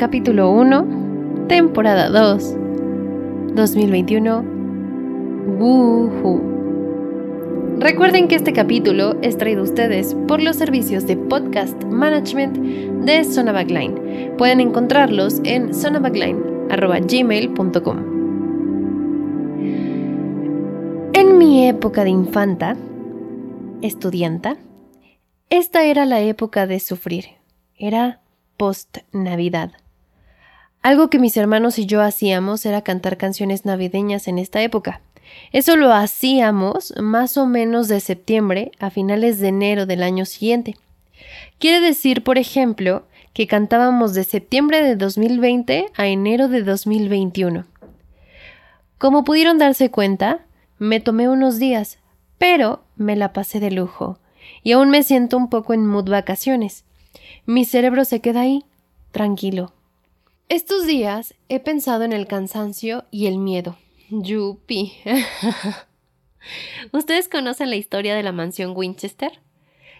capítulo 1, temporada 2, 2021. Woohoo. Recuerden que este capítulo es traído a ustedes por los servicios de podcast management de Sonabackline. Pueden encontrarlos en sonabackline.gmail.com. En mi época de infanta, estudianta, esta era la época de sufrir. Era post-Navidad. Algo que mis hermanos y yo hacíamos era cantar canciones navideñas en esta época. Eso lo hacíamos más o menos de septiembre a finales de enero del año siguiente. Quiere decir, por ejemplo, que cantábamos de septiembre de 2020 a enero de 2021. Como pudieron darse cuenta, me tomé unos días, pero me la pasé de lujo, y aún me siento un poco en mood vacaciones. Mi cerebro se queda ahí, tranquilo. Estos días he pensado en el cansancio y el miedo. Yupi. ¿Ustedes conocen la historia de la mansión Winchester?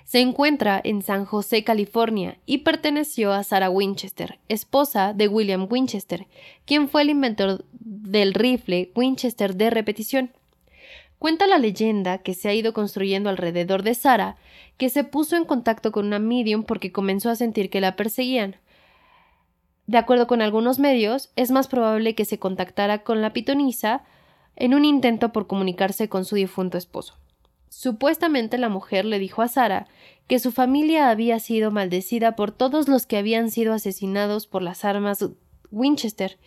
Se encuentra en San José, California, y perteneció a Sarah Winchester, esposa de William Winchester, quien fue el inventor del rifle Winchester de repetición. Cuenta la leyenda que se ha ido construyendo alrededor de Sara, que se puso en contacto con una medium porque comenzó a sentir que la perseguían. De acuerdo con algunos medios, es más probable que se contactara con la pitonisa en un intento por comunicarse con su difunto esposo. Supuestamente la mujer le dijo a Sara que su familia había sido maldecida por todos los que habían sido asesinados por las armas Winchester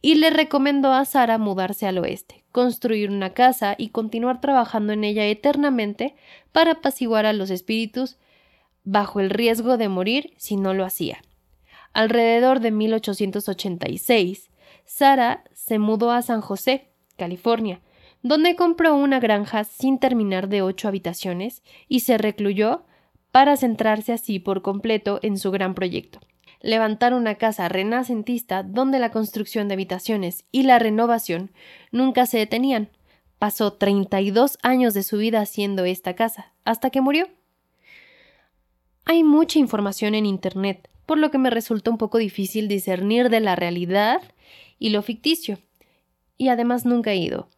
y le recomendó a Sara mudarse al oeste, construir una casa y continuar trabajando en ella eternamente para apaciguar a los espíritus bajo el riesgo de morir si no lo hacía. Alrededor de 1886, Sara se mudó a San José, California, donde compró una granja sin terminar de ocho habitaciones y se recluyó para centrarse así por completo en su gran proyecto levantar una casa renacentista donde la construcción de habitaciones y la renovación nunca se detenían. Pasó 32 años de su vida haciendo esta casa, hasta que murió. Hay mucha información en Internet, por lo que me resulta un poco difícil discernir de la realidad y lo ficticio. Y además nunca he ido.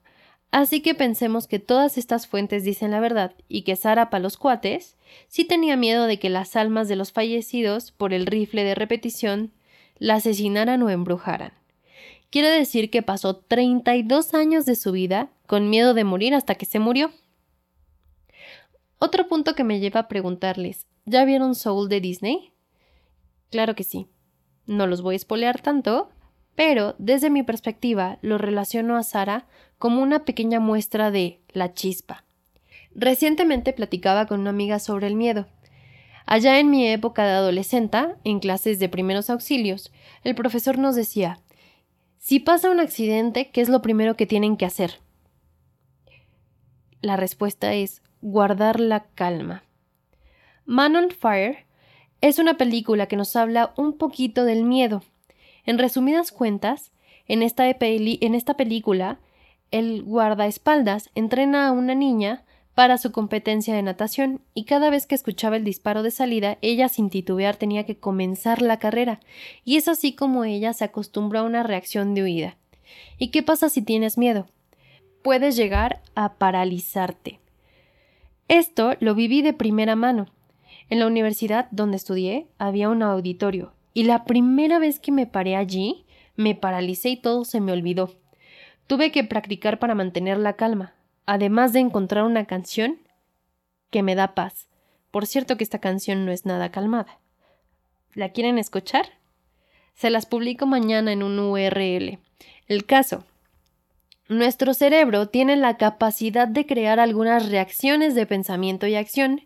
Así que pensemos que todas estas fuentes dicen la verdad y que Sara los cuates sí tenía miedo de que las almas de los fallecidos por el rifle de repetición la asesinaran o embrujaran. Quiere decir que pasó 32 años de su vida con miedo de morir hasta que se murió. Otro punto que me lleva a preguntarles, ¿ya vieron Soul de Disney? Claro que sí. No los voy a espolear tanto, pero desde mi perspectiva lo relaciono a Sara como una pequeña muestra de la chispa. Recientemente platicaba con una amiga sobre el miedo. Allá en mi época de adolescente, en clases de primeros auxilios, el profesor nos decía si pasa un accidente, ¿qué es lo primero que tienen que hacer? La respuesta es guardar la calma. Man on Fire es una película que nos habla un poquito del miedo, en resumidas cuentas, en esta, película, el guardaespaldas entrena a una niña para su competencia de natación y cada vez que escuchaba el disparo de salida, ella sin titubear tenía que comenzar la carrera, y es así como ella se acostumbró a una reacción de huida. ¿Y qué pasa si tienes miedo? Puedes llegar a paralizarte. Esto lo viví de primera mano. En la universidad donde estudié había un auditorio y la primera vez que me paré allí, me paralicé y todo se me olvidó. Tuve que practicar para mantener la calma, además de encontrar una canción que me da paz. Por cierto que esta canción no es nada calmada. ¿La quieren escuchar? Se las publico mañana en un URL. El caso. Nuestro cerebro tiene la capacidad de crear algunas reacciones de pensamiento y acción,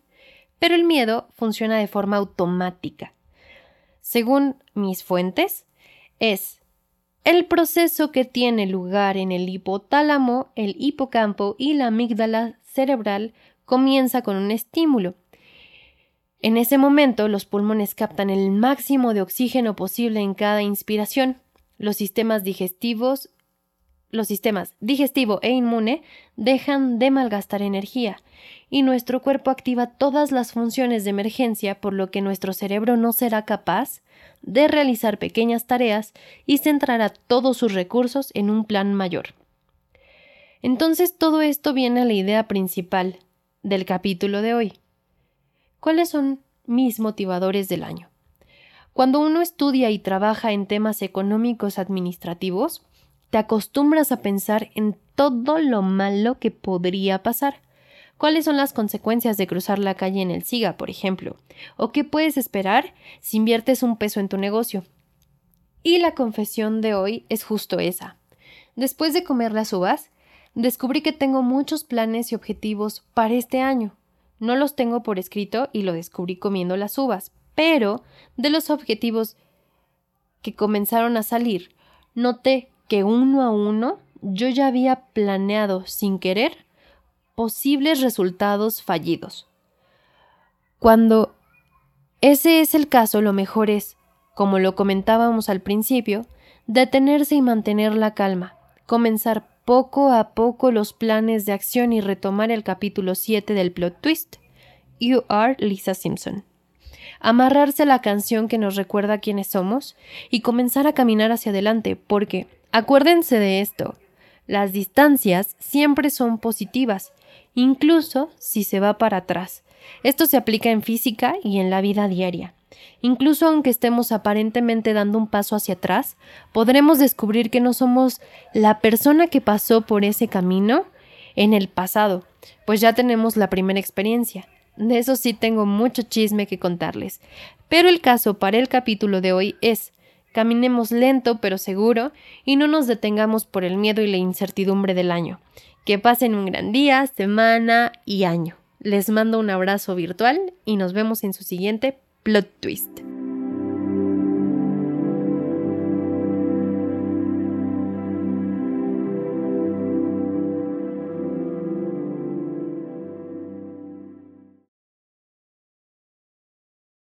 pero el miedo funciona de forma automática según mis fuentes, es el proceso que tiene lugar en el hipotálamo, el hipocampo y la amígdala cerebral comienza con un estímulo. En ese momento los pulmones captan el máximo de oxígeno posible en cada inspiración. Los sistemas digestivos los sistemas digestivo e inmune dejan de malgastar energía y nuestro cuerpo activa todas las funciones de emergencia por lo que nuestro cerebro no será capaz de realizar pequeñas tareas y centrará todos sus recursos en un plan mayor. Entonces todo esto viene a la idea principal del capítulo de hoy. ¿Cuáles son mis motivadores del año? Cuando uno estudia y trabaja en temas económicos administrativos, te acostumbras a pensar en todo lo malo que podría pasar. ¿Cuáles son las consecuencias de cruzar la calle en el SIGA, por ejemplo? ¿O qué puedes esperar si inviertes un peso en tu negocio? Y la confesión de hoy es justo esa. Después de comer las uvas, descubrí que tengo muchos planes y objetivos para este año. No los tengo por escrito y lo descubrí comiendo las uvas, pero de los objetivos que comenzaron a salir, noté que uno a uno yo ya había planeado sin querer posibles resultados fallidos. Cuando ese es el caso, lo mejor es, como lo comentábamos al principio, detenerse y mantener la calma, comenzar poco a poco los planes de acción y retomar el capítulo 7 del plot twist. You are Lisa Simpson. Amarrarse a la canción que nos recuerda quiénes somos y comenzar a caminar hacia adelante, porque, acuérdense de esto, las distancias siempre son positivas, incluso si se va para atrás. Esto se aplica en física y en la vida diaria. Incluso aunque estemos aparentemente dando un paso hacia atrás, podremos descubrir que no somos la persona que pasó por ese camino en el pasado, pues ya tenemos la primera experiencia. De eso sí tengo mucho chisme que contarles. Pero el caso para el capítulo de hoy es caminemos lento pero seguro y no nos detengamos por el miedo y la incertidumbre del año. Que pasen un gran día, semana y año. Les mando un abrazo virtual y nos vemos en su siguiente plot twist.